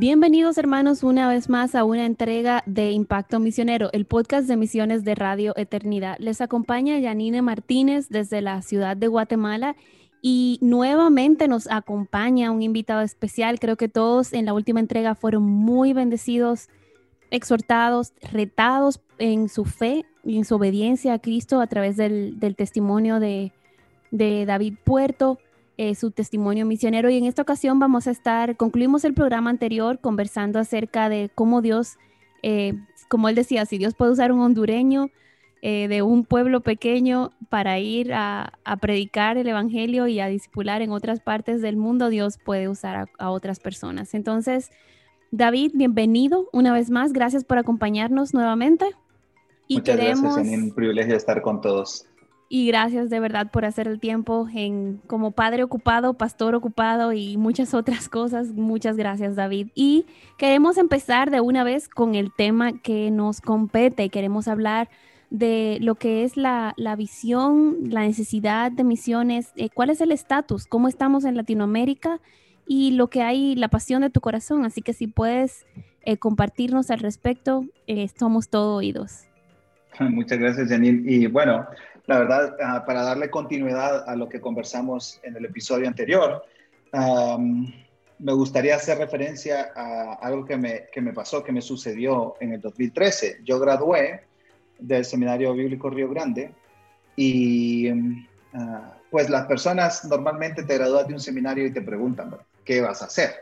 Bienvenidos hermanos una vez más a una entrega de Impacto Misionero, el podcast de misiones de Radio Eternidad. Les acompaña Yanine Martínez desde la ciudad de Guatemala y nuevamente nos acompaña un invitado especial. Creo que todos en la última entrega fueron muy bendecidos, exhortados, retados en su fe y en su obediencia a Cristo a través del, testimonio de David Puerto. Eh, su testimonio misionero. Y en esta ocasión vamos a estar, concluimos el programa anterior conversando acerca de cómo Dios, eh, como él decía, si Dios puede usar un hondureño eh, de un pueblo pequeño para ir a, predicar el Evangelio y a discipular en otras partes del mundo, Dios puede usar a, otras personas. Entonces, David, bienvenido una vez más. Gracias por acompañarnos nuevamente. Y Muchas queremos... gracias, un privilegio estar con todos y gracias de verdad por hacer el tiempo en como padre ocupado, pastor ocupado y muchas otras cosas. Muchas gracias David. Y queremos empezar de una vez con el tema que nos compete. Queremos hablar de lo que es la, visión, la necesidad de misiones, eh, cuál es el estatus, cómo estamos en Latinoamérica y lo que hay, la pasión de tu corazón. Así que si puedes eh, compartirnos al respecto, eh, somos todo oídos. Muchas gracias, Janine. Y bueno, la verdad, ah, para darle continuidad a lo que conversamos en el episodio anterior, me gustaría hacer referencia a algo que me, que me pasó, que me sucedió en el 2013. Yo gradué del Seminario Bíblico Río Grande y ah, pues las personas normalmente te gradúas de un seminario y te preguntan, ¿qué vas a hacer?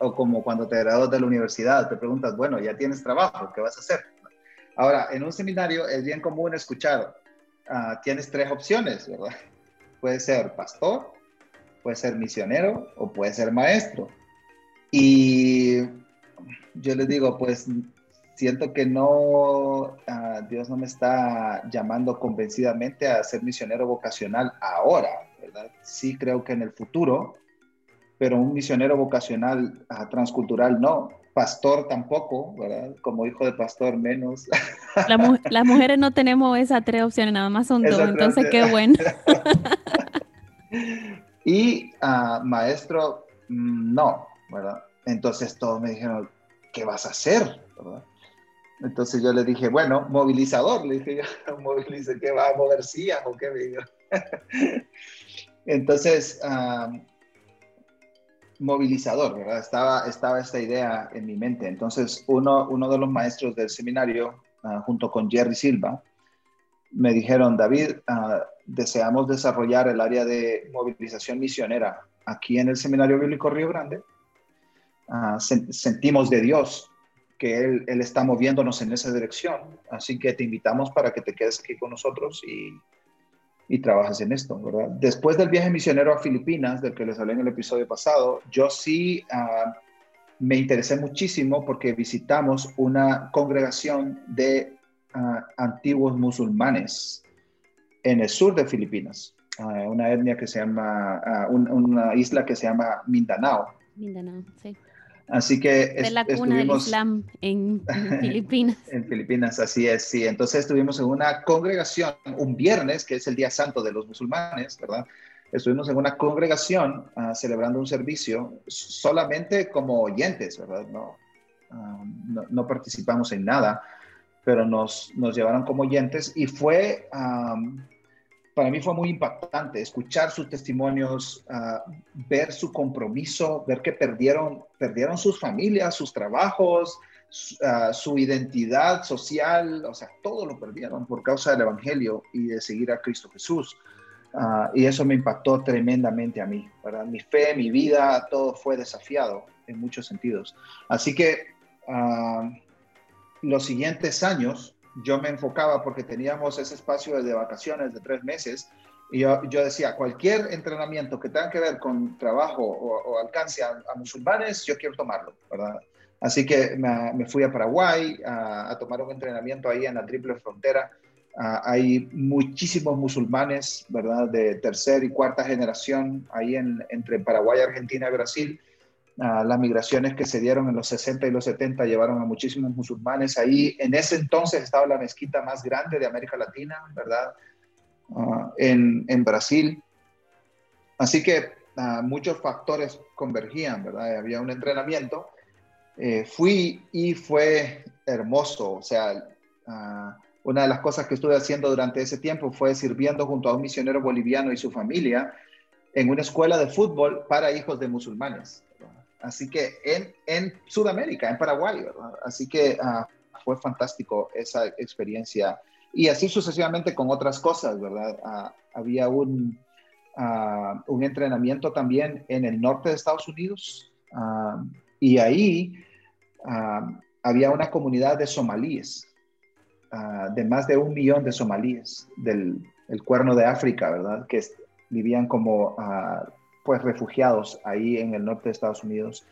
O como cuando te gradúas de la universidad, te preguntas, bueno, ya tienes trabajo, ¿qué vas a hacer? Ahora, en un seminario es bien común escuchar, Ah, tienes tres opciones, ¿verdad? Puede ser pastor, puede ser misionero o puede ser maestro. Y yo les digo, pues siento que no, ah, Dios no me está llamando convencidamente a ser misionero vocacional ahora, ¿verdad? Sí creo que en el futuro, pero un misionero vocacional uh, transcultural no pastor tampoco, ¿verdad? Como hijo de pastor menos. las mujeres no tenemos esas tres opciones, nada más son dos, entonces qué bueno. y uh, maestro, mm, no, ¿verdad? Entonces todos me dijeron, ¿qué vas a hacer? ¿verdad? Entonces yo le dije, bueno, movilizador, le dije yo, movilice, ¿qué va a mover sillas o qué? Entonces, uh, movilizador, ¿verdad? Estaba, estaba esta idea en mi mente. Entonces, uno, uno de los maestros del seminario, ah, junto con Jerry Silva, me dijeron, David, ah, deseamos desarrollar el área de movilización misionera aquí en el Seminario Bíblico Río Grande. Ah, sentimos de Dios que él, él está moviéndonos en esa dirección, así que te invitamos para que te quedes aquí con nosotros y y trabajas en esto, ¿verdad? Después del viaje misionero a Filipinas, del que les hablé en el episodio pasado, yo sí ah, me interesé muchísimo porque visitamos una congregación de ah, antiguos musulmanes en el sur de Filipinas, uh, una etnia que se llama, una isla que se llama Mindanao. Mindanao, sí. Así que de la cuna del Islam en, Filipinas. en Filipinas, así es, sí. Entonces estuvimos en una congregación un viernes, que es el día santo de los musulmanes, ¿verdad? Estuvimos en una congregación ah, celebrando un servicio solamente como oyentes, ¿verdad? No, ah, no, participamos en nada, pero nos, nos llevaron como oyentes y fue... Ah, para mí fue muy impactante escuchar sus testimonios, ah, ver su compromiso, ver que perdieron, perdieron sus familias, sus trabajos, ah, su, identidad social, o sea, todo lo perdieron por causa del Evangelio y de seguir a Cristo Jesús. Ah, y eso me impactó tremendamente a mí. Para mi fe, mi vida, todo fue desafiado en muchos sentidos. Así que los siguientes años, yo me enfocaba porque teníamos ese espacio de vacaciones de tres meses y yo, yo decía, cualquier entrenamiento que tenga que ver con trabajo o, alcance a, musulmanes, yo quiero tomarlo, ¿verdad? Así que me, fui a Paraguay a, tomar un entrenamiento ahí en la triple frontera. Ah, hay muchísimos musulmanes, ¿verdad? De tercera y cuarta generación ahí en, entre Paraguay, Argentina y Brasil. Ah, las migraciones que se dieron en los 60 y los 70 llevaron a muchísimos musulmanes. Ahí en ese entonces estaba la mezquita más grande de América Latina, ¿verdad? Ah, en, en, Brasil. Así que muchos factores convergían, ¿verdad? Había un entrenamiento. Eh, fui y fue hermoso, o sea, una de las cosas que estuve haciendo durante ese tiempo fue sirviendo junto a un misionero boliviano y su familia en una escuela de fútbol para hijos de musulmanes. Así que en, en, Sudamérica, en Paraguay, ¿verdad? Así que ah, fue fantástico esa experiencia. Y así sucesivamente con otras cosas, ¿verdad? Ah, había un, ah, un entrenamiento también en el norte de Estados Unidos y ahí había una comunidad de somalíes de más de un millón de somalíes del cuerno de África, ¿verdad? Que vivían como pues refugiados ahí en el norte de Estados Unidos.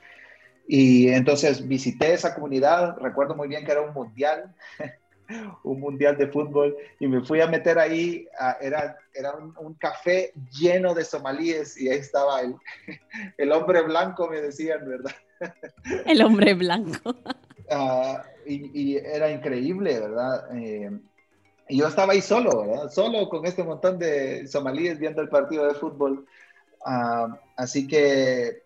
Y entonces visité esa comunidad, recuerdo muy bien que era un mundial, un mundial de fútbol, y me fui a meter ahí, ah, era, era un, café lleno de somalíes y ahí estaba el, el hombre blanco, me decían, ¿verdad? El hombre blanco. Ah, y, era increíble, ¿verdad? Eh, y yo estaba ahí solo, ¿verdad? Solo con este montón de somalíes viendo el partido de fútbol. Ah, así que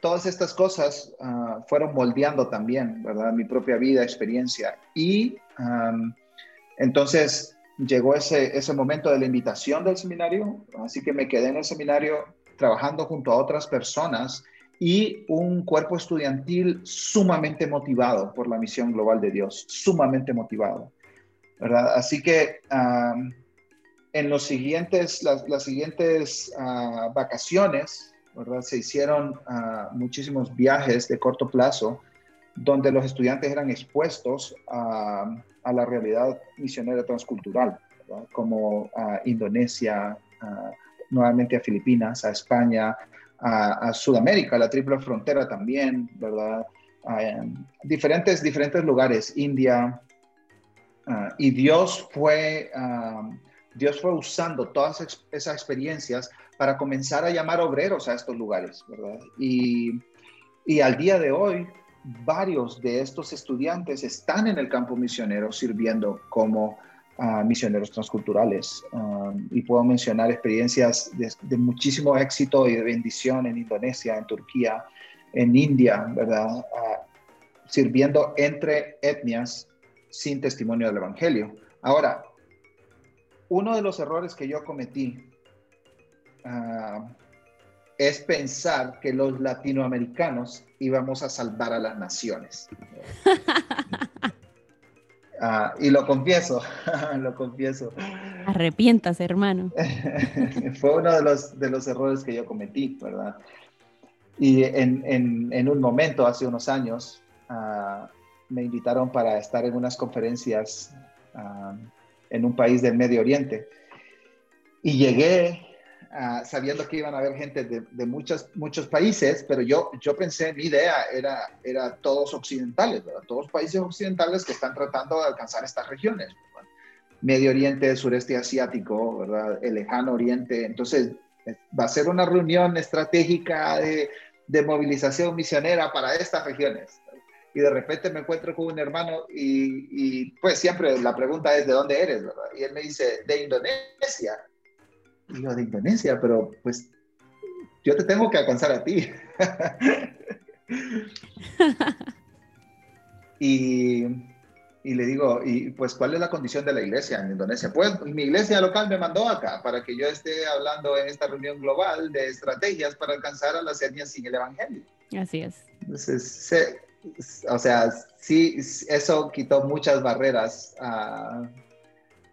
todas estas cosas ah, fueron moldeando también, ¿verdad? Mi propia vida, experiencia. Y entonces llegó ese, ese momento de la invitación del seminario, así que me quedé en el seminario trabajando junto a otras personas y un cuerpo estudiantil sumamente motivado por la misión global de Dios, sumamente motivado. ¿verdad? Así que en los siguientes, las, siguientes ah, vacaciones, ¿verdad? se hicieron ah, muchísimos viajes de corto plazo donde los estudiantes eran expuestos a, a la realidad misionera transcultural, como a Indonesia, nuevamente a Filipinas, a España, a, Sudamérica, la triple frontera también, ¿verdad? diferentes, diferentes lugares, India. Ah, y Dios fue, Dios fue usando todas esas experiencias para comenzar a llamar obreros a estos lugares, ¿verdad? Y, al día de hoy, varios de estos estudiantes están en el campo misionero sirviendo como misioneros transculturales. Um, y puedo mencionar experiencias de, muchísimo éxito y de bendición en Indonesia, en Turquía, en India, ¿verdad? sirviendo entre etnias sin testimonio del Evangelio. Ahora, uno de los errores que yo cometí uh, es pensar que los latinoamericanos íbamos a salvar a las naciones. Ah, y lo confieso, lo confieso. Arrepientas, hermano. Fue uno de los, de los errores que yo cometí, ¿verdad? Y en, en, en un momento, hace unos años, ah, me invitaron para estar en unas conferencias ah, en un país del Medio Oriente. Y llegué Ah, sabiendo que iban a haber gente de, de, muchos, muchos países, pero yo, yo pensé, mi idea era, era todos occidentales, ¿verdad? todos países occidentales que están tratando de alcanzar estas regiones. Medio Oriente, sureste asiático, ¿verdad? el lejano oriente. Entonces, eh, va a ser una reunión estratégica de, de movilización misionera para estas regiones. Y de repente me encuentro con un hermano y, y, pues siempre la pregunta es, ¿de dónde eres? ¿verdad? Y él me dice, de Indonesia yo de Indonesia, pero pues yo te tengo que alcanzar a ti. y, y, le digo, y pues, ¿cuál es la condición de la iglesia en Indonesia? Pues mi iglesia local me mandó acá para que yo esté hablando en esta reunión global de estrategias para alcanzar a las etnias sin el evangelio. Así es. Entonces, o sea, sí, eso quitó muchas barreras a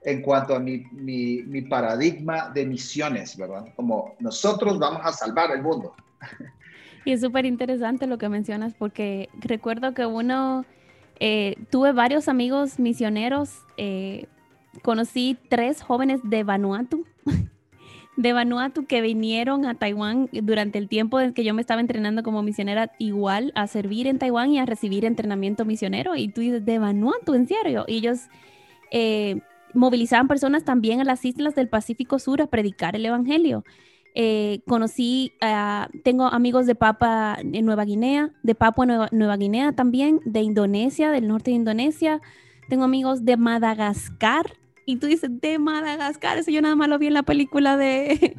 en cuanto a mi, mi, paradigma de misiones, ¿verdad? Como nosotros vamos a salvar el mundo. Y es súper interesante lo que mencionas porque recuerdo que uno, eh, tuve varios amigos misioneros, eh, conocí tres jóvenes de Vanuatu, de Vanuatu que vinieron a Taiwán durante el tiempo en que yo me estaba entrenando como misionera igual a servir en Taiwán y a recibir entrenamiento misionero. Y tú dices, de Vanuatu, en serio. Y ellos eh, movilizaban personas también a las islas del Pacífico Sur a predicar el Evangelio. Eh, conocí, tengo amigos de Papua en Nueva Guinea, de Papua Nueva Guinea también, de Indonesia, del norte de Indonesia. Tengo amigos de Madagascar, y tú dices, de Madagascar, eso yo nada más lo vi en la película de,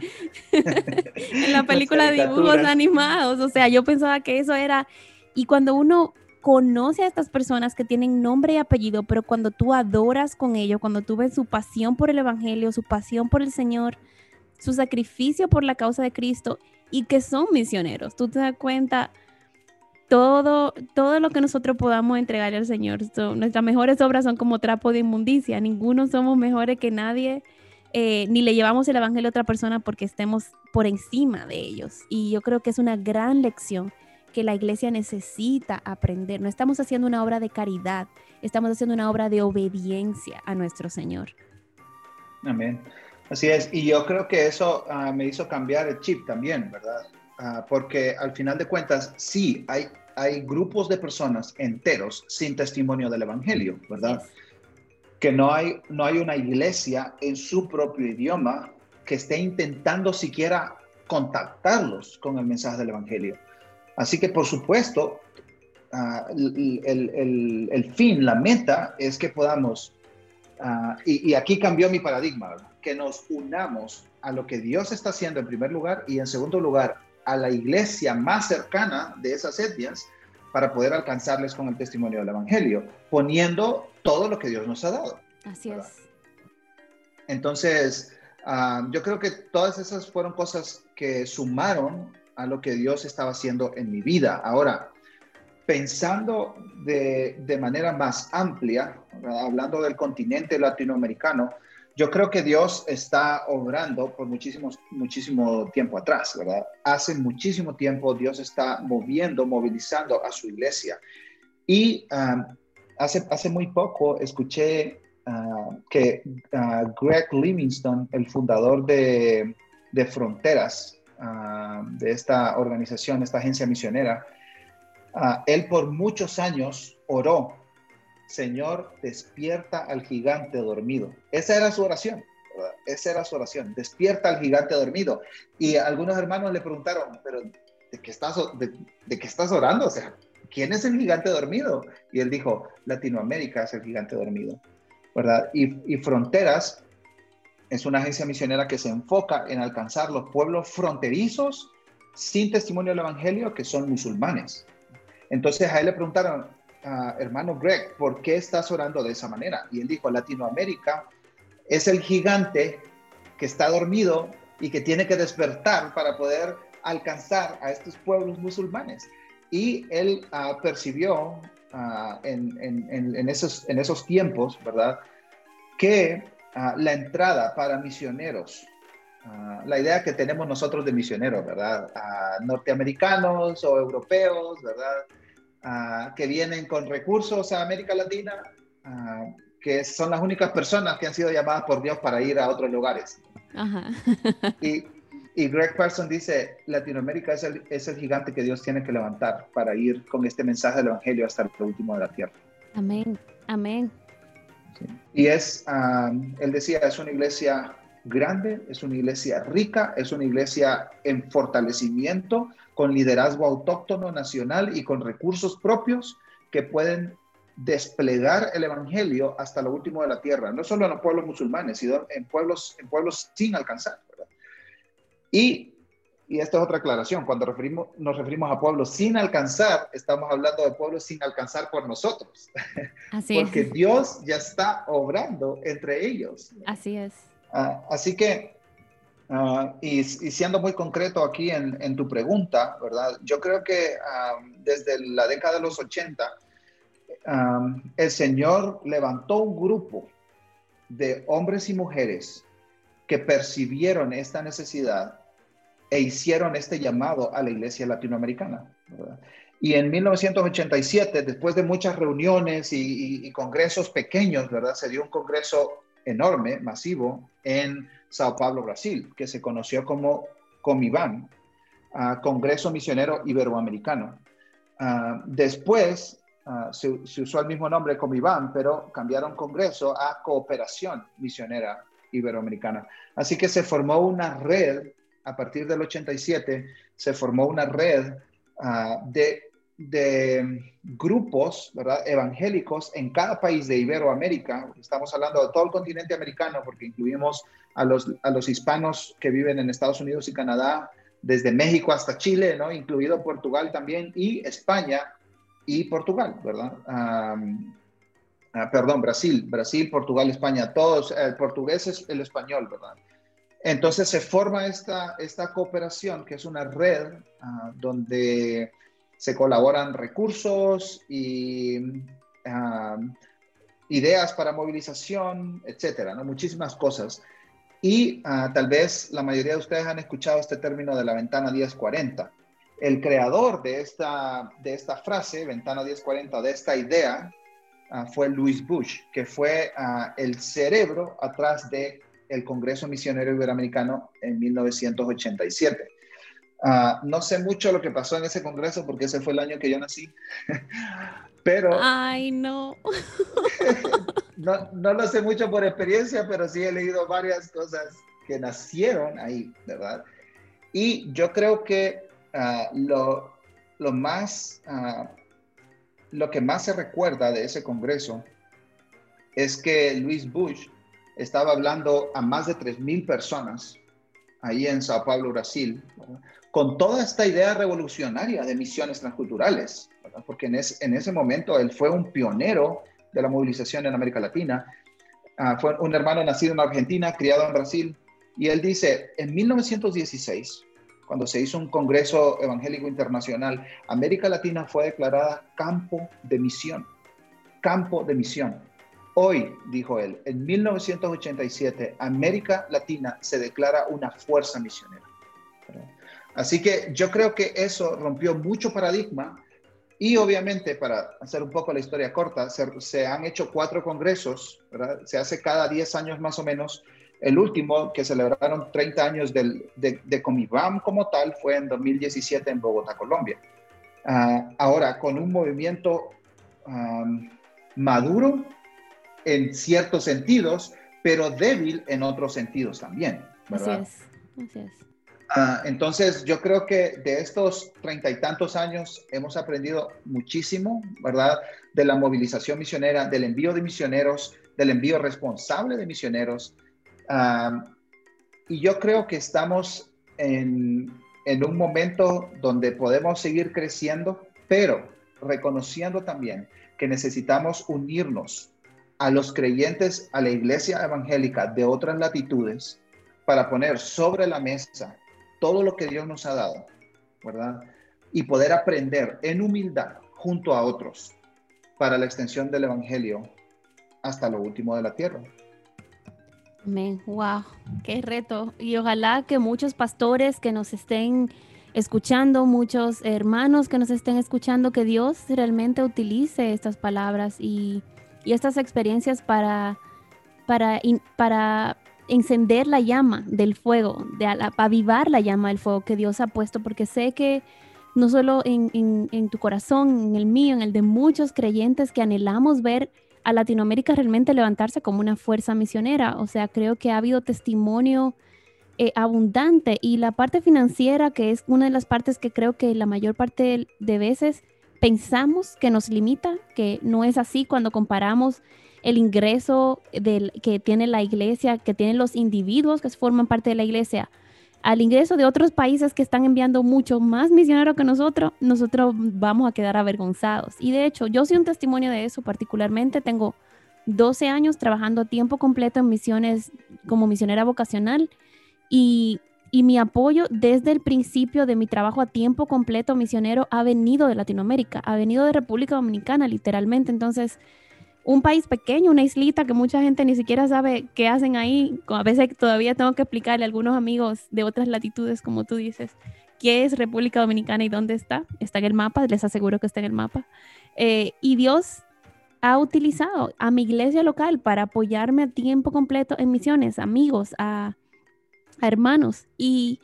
en la película de dibujos animados, o sea, yo pensaba que eso era, y cuando uno conoce a estas personas que tienen nombre y apellido, pero cuando tú adoras con ellos, cuando tú ves su pasión por el Evangelio, su pasión por el Señor, su sacrificio por la causa de Cristo y que son misioneros, tú te das cuenta todo, todo lo que nosotros podamos entregarle al Señor. nuestras mejores obras son como trapo de inmundicia. Ninguno somos mejores que nadie, eh, ni le llevamos el Evangelio a otra persona porque estemos por encima de ellos. Y yo creo que es una gran lección que la iglesia necesita aprender. No estamos haciendo una obra de caridad, estamos haciendo una obra de obediencia a nuestro Señor. Amén. Así es. Y yo creo que eso ah, me hizo cambiar el chip también, ¿verdad? Ah, porque al final de cuentas, sí, hay hay grupos de personas enteros sin testimonio del Evangelio, ¿verdad? Que no hay, no hay una iglesia en su propio idioma que esté intentando siquiera contactarlos con el mensaje del Evangelio. Así que, por supuesto, ah, el, fin, la meta es que podamos, ah, y, y, aquí cambió mi paradigma, que nos unamos a lo que Dios está haciendo en primer lugar y en segundo lugar a la iglesia más cercana de esas etnias para poder alcanzarles con el testimonio del Evangelio, poniendo todo lo que Dios nos ha dado. Así es. Entonces, ah, yo creo que todas esas fueron cosas que sumaron a lo que Dios estaba haciendo en mi vida. Ahora, pensando de, de manera más amplia, hablando del continente latinoamericano, yo creo que Dios está obrando por muchísimos, muchísimo tiempo atrás, ¿verdad? Hace muchísimo tiempo Dios está moviendo, movilizando a su iglesia. Y um, hace, hace muy poco escuché uh, que uh, Greg Livingston, el fundador de, de Fronteras, uh, de esta organización, esta agencia misionera, él por muchos años oró Señor, despierta al gigante dormido. Esa era su oración. Esa era su oración. Despierta al gigante dormido. Y algunos hermanos le preguntaron, pero ¿de qué estás, de, qué estás orando? O sea, ¿quién es el gigante dormido? Y él dijo, Latinoamérica es el gigante dormido. ¿Verdad? Y, y Fronteras es una agencia misionera que se enfoca en alcanzar los pueblos fronterizos sin testimonio del Evangelio que son musulmanes. Entonces a él le preguntaron, hermano Greg, ¿por qué estás orando de esa manera? Y él dijo, Latinoamérica es el gigante que está dormido y que tiene que despertar para poder alcanzar a estos pueblos musulmanes. Y él ah, percibió ah, en, esos, tiempos, ¿verdad? Que ah, la entrada para misioneros, la idea que tenemos nosotros de misioneros, ¿verdad? norteamericanos o europeos, ¿verdad? Ah, que vienen con recursos a América Latina, ah, que son las únicas personas que han sido llamadas por Dios para ir a otros lugares. y, y, Greg Parson dice, Latinoamérica es el, es el, gigante que Dios tiene que levantar para ir con este mensaje del Evangelio hasta el último de la tierra. Amén, amén. Y es, ah, él decía, es una iglesia grande, es una iglesia rica, es una iglesia en fortalecimiento, con liderazgo autóctono nacional y con recursos propios que pueden desplegar el evangelio hasta lo último de la tierra, no solo en los pueblos musulmanes, sino en pueblos, en pueblos sin alcanzar. Y, y esta es otra aclaración, cuando referimos, nos referimos a pueblos sin alcanzar, estamos hablando de pueblos sin alcanzar por nosotros, Así porque Dios ya está obrando entre ellos. Así es. Ah, así que Ah, y, siendo muy concreto aquí en, tu pregunta, ¿verdad? Yo creo que desde la década de los 80, el Señor levantó un grupo de hombres y mujeres que percibieron esta necesidad e hicieron este llamado a la iglesia latinoamericana. Y en 1987, después de muchas reuniones y, y, congresos pequeños, ¿verdad? Se dio un congreso enorme, masivo, en Sao Paulo, Brasil, que se conoció como Comibán, Congreso Misionero Iberoamericano. después se, usó el mismo nombre Comibán, pero cambiaron Congreso a Cooperación Misionera Iberoamericana. Así que se formó una red, a partir del 87, se formó una red de de grupos ¿verdad? evangélicos en cada país de Iberoamérica. Estamos hablando de todo el continente americano porque incluimos a los, a los hispanos que viven en Estados Unidos y Canadá, desde México hasta Chile, ¿no? incluido Portugal también, y España y Portugal, ¿verdad? Ah, perdón, Brasil, Brasil, Portugal, España, todos, el portugués es el español, ¿verdad? Entonces se forma esta, esta cooperación, que es una red ah, donde se colaboran recursos y ideas para movilización, etcétera, ¿no? muchísimas cosas. Y ah, tal vez la mayoría de ustedes han escuchado este término de la ventana 1040. El creador de esta, de esta frase, ventana 1040, de esta idea, ah, fue Louis Bush, que fue ah, el cerebro atrás del el Congreso Misionero Iberoamericano en 1987. Ah, no sé mucho lo que pasó en ese congreso porque ese fue el año que yo nací, pero... Ay, no. no. No lo sé mucho por experiencia, pero sí he leído varias cosas que nacieron ahí, ¿verdad? Y yo creo que ah, lo, lo, más, ah, lo que más se recuerda de ese congreso es que Luis Bush estaba hablando a más de 3.000 personas ahí en Sao Paulo, Brasil, con toda esta idea revolucionaria de misiones transculturales, porque en, ese momento él fue un pionero de la movilización en América Latina. Ah, fue un hermano nacido en Argentina, criado en Brasil, y él dice, en 1916, cuando se hizo un Congreso Evangélico Internacional, América Latina fue declarada campo de misión, campo de misión. Hoy, dijo él, en 1987, América Latina se declara una fuerza misionera. Así que yo creo que eso rompió mucho paradigma y obviamente, para hacer un poco la historia corta, se, han hecho cuatro congresos, se hace cada 10 años más o menos. El último, que celebraron 30 años de, de Comibam como tal, fue en 2017 en Bogotá, Colombia. Ah, ahora, con un movimiento maduro en ciertos sentidos, pero débil en otros sentidos también. ¿verdad? Así es, así es. Ah, entonces, yo creo que de estos treinta y tantos años hemos aprendido muchísimo, ¿verdad? De la movilización misionera, del envío de misioneros, del envío responsable de misioneros. y yo creo que estamos en un momento donde podemos seguir creciendo, pero reconociendo también que necesitamos unirnos a los creyentes, a la iglesia evangélica de otras latitudes, para poner sobre la mesa todo lo que Dios nos ha dado, ¿verdad? Y poder aprender en humildad junto a otros para la extensión del Evangelio hasta lo último de la tierra. Amén. Wow, qué reto. Y ojalá que muchos pastores que nos estén escuchando, muchos hermanos que nos estén escuchando, que Dios realmente utilice estas palabras y, y estas experiencias para, para, para encender la llama del fuego, de avivar la llama del fuego que Dios ha puesto, porque sé que no solo en, tu corazón, en el mío, en el de muchos creyentes que anhelamos ver a Latinoamérica realmente levantarse como una fuerza misionera. O sea, creo que ha habido testimonio eh, abundante y la parte financiera, que es una de las partes que creo que la mayor parte de veces pensamos que nos limita, que no es así cuando comparamos el ingreso del, que tiene la iglesia, que tienen los individuos que forman parte de la iglesia, al ingreso de otros países que están enviando mucho más misioneros que nosotros, nosotros vamos a quedar avergonzados. Y de hecho, yo soy un testimonio de eso particularmente. Tengo 12 años trabajando a tiempo completo en misiones como misionera vocacional y, y mi apoyo desde el principio de mi trabajo a tiempo completo misionero ha venido de Latinoamérica, ha venido de República Dominicana literalmente. Entonces, un país pequeño, una islita que mucha gente ni siquiera sabe qué hacen ahí. A veces todavía tengo que explicarle a algunos amigos de otras latitudes, como tú dices, qué es República Dominicana y dónde está. Está en el mapa, les aseguro que está en el mapa. Eh, y Dios ha utilizado a mi iglesia local para apoyarme a tiempo completo en misiones, amigos, a, hermanos. Y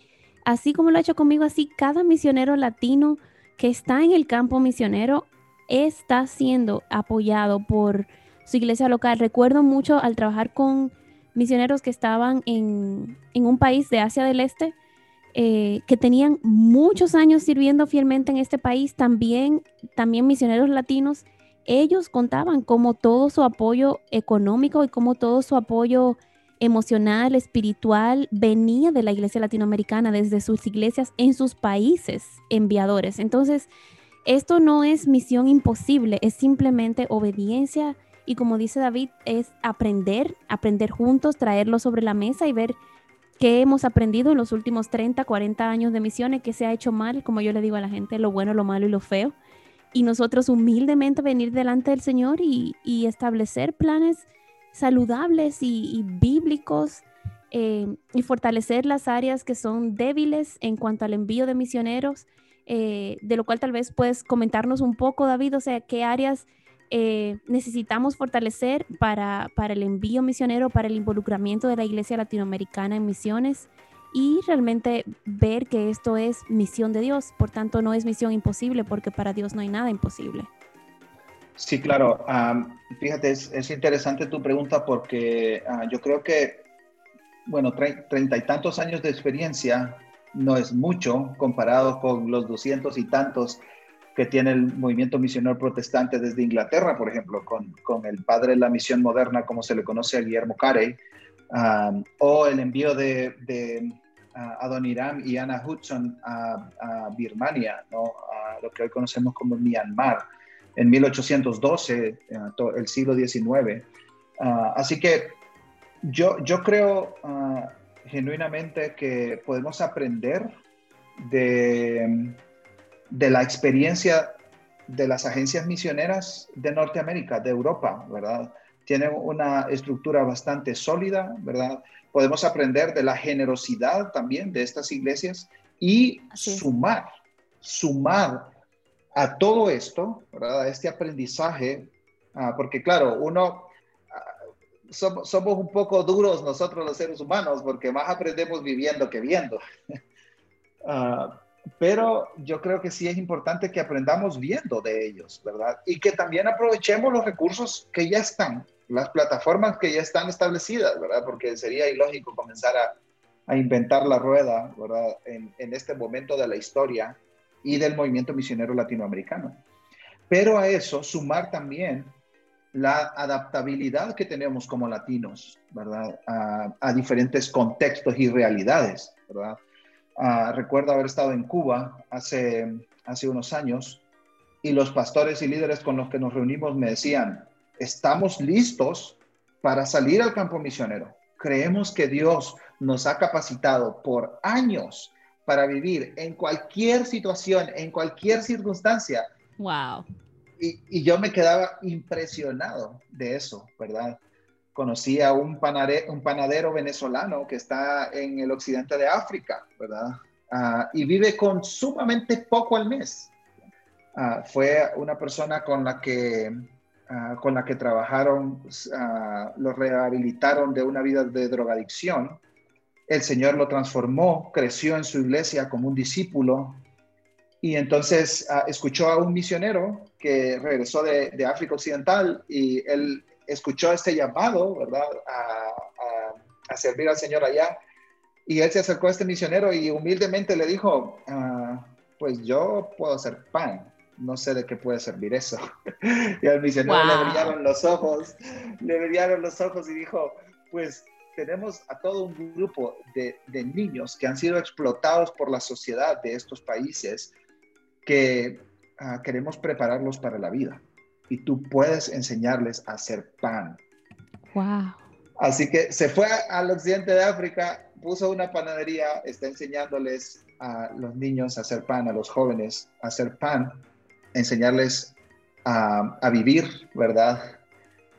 así como lo ha hecho conmigo, así cada misionero latino que está en el campo misionero está siendo apoyado por su iglesia local. Recuerdo mucho al trabajar con misioneros que estaban en, un país de Asia del Este, eh, que tenían muchos años sirviendo fielmente en este país, también, también misioneros latinos, ellos contaban como todo su apoyo económico y como todo su apoyo emocional, espiritual, venía de la iglesia latinoamericana, desde sus iglesias en sus países enviadores. Entonces, esto no es misión imposible, es simplemente obediencia y como dice David, es aprender, aprender juntos, traerlo sobre la mesa y ver qué hemos aprendido en los últimos 30, 40 años de misiones, qué se ha hecho mal, como yo le digo a la gente, lo bueno, lo malo y lo feo. Y nosotros humildemente venir delante del Señor y, establecer planes saludables y, bíblicos eh, y fortalecer las áreas que son débiles en cuanto al envío de misioneros, eh, de lo cual tal vez puedes comentarnos un poco, David, o sea, qué áreas eh, necesitamos fortalecer para, para el envío misionero, para el involucramiento de la Iglesia Latinoamericana en misiones y realmente ver que esto es misión de Dios. Por tanto, no es misión imposible porque para Dios no hay nada imposible. Sí, claro. fíjate, es, interesante tu pregunta porque ah, yo creo que, bueno, treinta y tantos años de experiencia no es mucho comparado con los doscientos y tantos que tiene el movimiento misionero protestante desde Inglaterra, por ejemplo, con, con el padre de la misión moderna, como se le conoce a Guillermo Carey, um, o el envío de, de Adoniram y Anna Hudson a, Birmania, ¿no? a lo que hoy conocemos como Myanmar, en 1812, uh, el siglo XIX. Uh, así que yo, yo creo genuinamente que podemos aprender de de la experiencia de las agencias misioneras de Norteamérica, de Europa, ¿verdad? Tienen una estructura bastante sólida, ¿verdad? Podemos aprender de la generosidad también de estas iglesias y sumar, sumar a todo esto, ¿verdad? A este aprendizaje, ah, porque claro, uno, ah, somos, un poco duros nosotros los seres humanos, porque más aprendemos viviendo que viendo. Ah, pero yo creo que sí es importante que aprendamos viendo de ellos, ¿verdad? Y que también aprovechemos los recursos que ya están, las plataformas que ya están establecidas, ¿verdad? Porque sería ilógico comenzar a, inventar la rueda, ¿verdad? En, este momento de la historia y del movimiento misionero latinoamericano. Pero a eso sumar también la adaptabilidad que tenemos como latinos, ¿verdad? A, diferentes contextos y realidades, ¿verdad? Ah, recuerdo haber estado en Cuba hace, hace unos años y los pastores y líderes con los que nos reunimos me decían, estamos listos para salir al campo misionero. Creemos que Dios nos ha capacitado por años para vivir en cualquier situación, en cualquier circunstancia. Wow. Y, y yo me quedaba impresionado de eso, ¿verdad? conocí a un, un panadero venezolano que está en el occidente de África, ¿verdad? Ah, y vive con sumamente poco al mes. Ah, fue una persona con la que, ah, con la que trabajaron, lo rehabilitaron de una vida de drogadicción. El Señor lo transformó, creció en su iglesia como un discípulo. Y entonces escuchó a un misionero que regresó de, de África Occidental y él escuchó este llamado, ¿verdad? A, servir al Señor allá. Y él se acercó a este misionero y humildemente le dijo, ah, pues yo puedo hacer pan, no sé de qué puede servir eso. y al misionero le brillaron los ojos, le brillaron los ojos y dijo, pues tenemos a todo un grupo de, niños que han sido explotados por la sociedad de estos países que ah, queremos prepararlos para la vida y tú puedes enseñarles a hacer pan. Wow. Así que se fue al occidente de África, puso una panadería, está enseñándoles a los niños a hacer pan, a los jóvenes a hacer pan, enseñarles a, vivir, ¿verdad?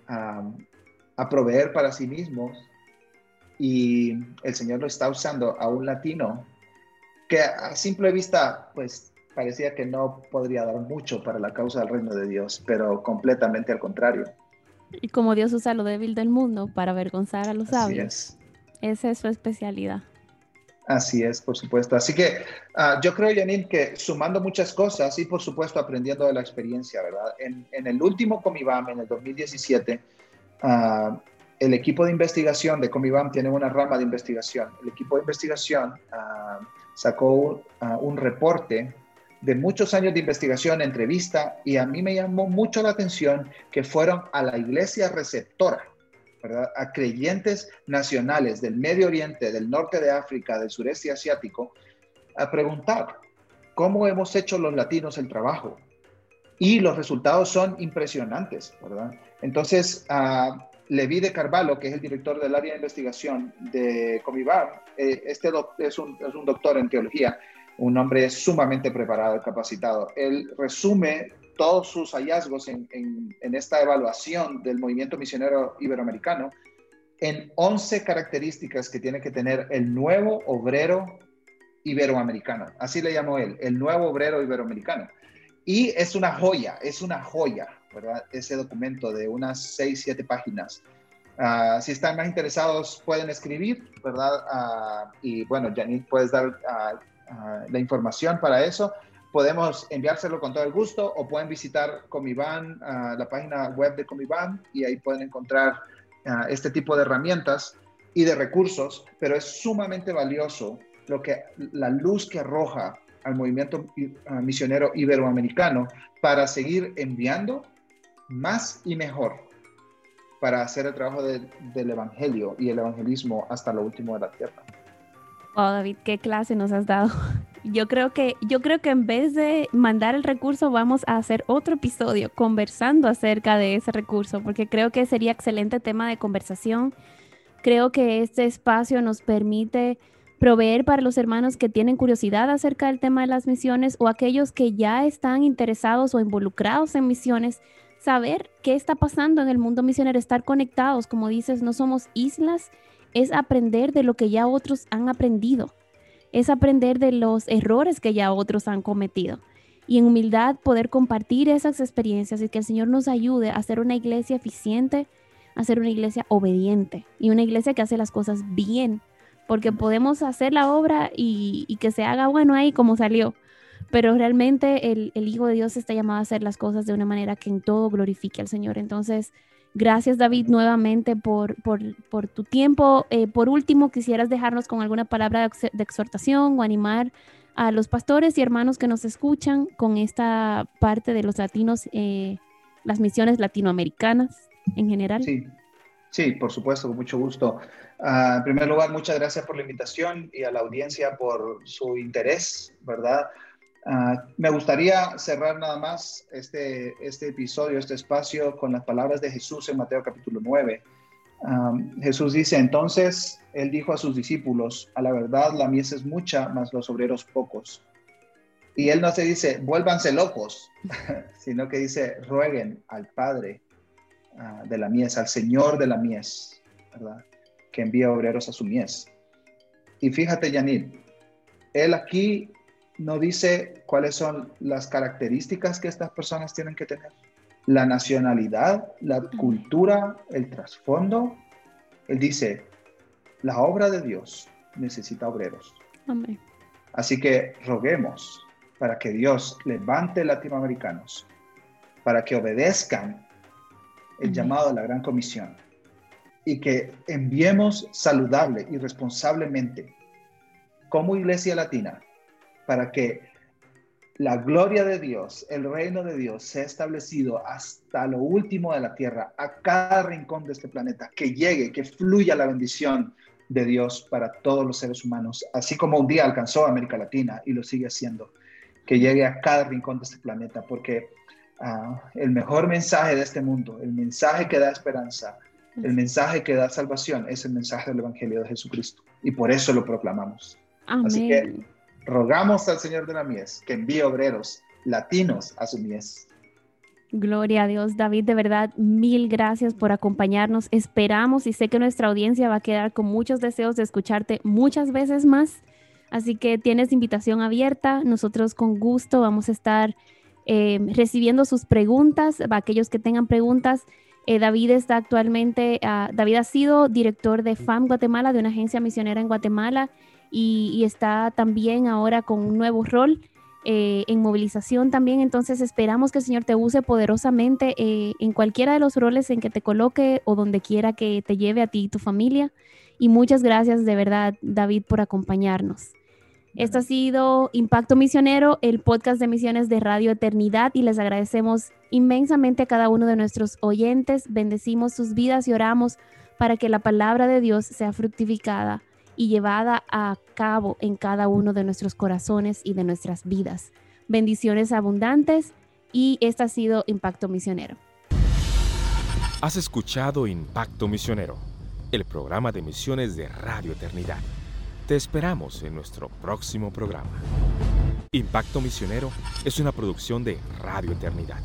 a proveer para sí mismos. Y el Señor lo está usando a un latino que a simple vista, pues parecía que no podría dar mucho para la causa del reino de Dios, pero completamente al contrario. Y como Dios usa lo débil del mundo para avergonzar a los sabios. Esa es su especialidad. Así es, por supuesto. Así que ah, yo creo, Janine, que sumando muchas cosas y por supuesto aprendiendo de la experiencia, ¿verdad? En, el último Comibam, en el 2017, ah, el equipo de investigación de Comibam tiene una rama de investigación. El equipo de investigación ah, sacó un reporte de muchos años de investigación, entrevista, y a mí me llamó mucho la atención que fueron a la iglesia receptora, ¿verdad? a creyentes nacionales del Medio Oriente, del norte de África, del sureste asiático, a preguntar cómo hemos hecho los latinos el trabajo. Y los resultados son impresionantes, ¿verdad? Entonces, a Levi de Carvalho, que es el director del área de investigación de Comibar, eh, este es un, es un doctor en teología, un hombre sumamente preparado y capacitado. Él resume todos sus hallazgos en, esta evaluación del movimiento misionero iberoamericano en 11 características que tiene que tener el nuevo obrero iberoamericano. Así le llamó él, el nuevo obrero iberoamericano. Y es una joya, es una joya, ¿verdad? Ese documento de unas 6, 7 páginas. Ah, si están más interesados, pueden escribir, ¿verdad? Ah, y bueno, Janine, puedes dar uh, Ah, la información para eso, podemos enviárselo con todo el gusto o pueden visitar Comiban, ah, la página web de Comiban y ahí pueden encontrar ah, este tipo de herramientas y de recursos, pero es sumamente valioso lo que la luz que arroja al movimiento misionero iberoamericano para seguir enviando más y mejor para hacer el trabajo del evangelio y el evangelismo hasta lo último de la tierra. Oh, David, qué clase nos has dado. Yo creo que yo creo que en vez de mandar el recurso vamos a hacer otro episodio conversando acerca de ese recurso porque creo que sería excelente tema de conversación. Creo que este espacio nos permite proveer para los hermanos que tienen curiosidad acerca del tema de las misiones o aquellos que ya están interesados o involucrados en misiones, saber qué está pasando en el mundo misionero, estar conectados, como dices, no somos islas es aprender de lo que ya otros han aprendido, es aprender de los errores que ya otros han cometido. Y en humildad poder compartir esas experiencias y que el Señor nos ayude a ser una iglesia eficiente, a ser una iglesia obediente y una iglesia que hace las cosas bien, porque podemos hacer la obra y, que se haga bueno ahí como salió, pero realmente el, el Hijo de Dios está llamado a hacer las cosas de una manera que en todo glorifique al Señor. Entonces, Gracias David nuevamente por, por, tu tiempo. Eh, por último, quisieras dejarnos con alguna palabra de exhortación o animar a los pastores y hermanos que nos escuchan con esta parte de los latinos, eh, las misiones latinoamericanas en general. Sí, sí, por supuesto, con mucho gusto. Ah, en primer lugar, muchas gracias por la invitación y a la audiencia por su interés, ¿verdad? Ah, me gustaría cerrar nada más este, este episodio, este espacio, con las palabras de Jesús en Mateo capítulo 9. Ah, Jesús dice, entonces, él dijo a sus discípulos, a la verdad la mies es mucha, mas los obreros pocos. Y él no se dice, vuélvanse locos, sino que dice, rueguen al Padre ah, de la mies, al Señor de la mies. Que envía obreros a su mies. Y fíjate, Yanit, él aquí no dice cuáles son las características que estas personas tienen que tener. La nacionalidad, la cultura, el trasfondo. Él dice, la obra de Dios necesita obreros. Así que roguemos para que Dios levante latinoamericanos, para que obedezcan el llamado de la Gran Comisión y que enviemos saludable y responsablemente como iglesia latina para que la gloria de Dios, el reino de Dios sea establecido hasta lo último de la tierra, a cada rincón de este planeta, que llegue, que fluya la bendición de Dios para todos los seres humanos, así como un día alcanzó a América Latina y lo sigue haciendo, que llegue a cada rincón de este planeta, porque ah, el mejor mensaje de este mundo, el mensaje que da esperanza, el mensaje que da salvación, es el mensaje del Evangelio de Jesucristo, y por eso lo proclamamos. Así que rogamos al Señor de la mies que envíe obreros latinos a su mies. Gloria a Dios, David, de verdad, mil gracias por acompañarnos. Esperamos y sé que nuestra audiencia va a quedar con muchos deseos de escucharte muchas veces más. Así que tienes invitación abierta. Nosotros con gusto vamos a estar eh, recibiendo sus preguntas. Para aquellos que tengan preguntas, eh, David está actualmente, ah, David ha sido director de FAM Guatemala, de una agencia misionera en Guatemala, y, está también ahora con un nuevo rol eh, en movilización también. Entonces esperamos que el Señor te use poderosamente en cualquiera de los roles en que te coloque o donde quiera que te lleve a ti y tu familia. Y muchas gracias de verdad, David, por acompañarnos. Esto ha sido Impacto Misionero, el podcast de misiones de Radio Eternidad y les agradecemos inmensamente a cada uno de nuestros oyentes. Bendecimos sus vidas y oramos para que la palabra de Dios sea fructificada y llevada a cabo en cada uno de nuestros corazones y de nuestras vidas. Bendiciones abundantes y este ha sido Impacto Misionero. Has escuchado Impacto Misionero, el programa de misiones de Radio Eternidad. Te esperamos en nuestro próximo programa. Impacto Misionero es una producción de Radio Eternidad.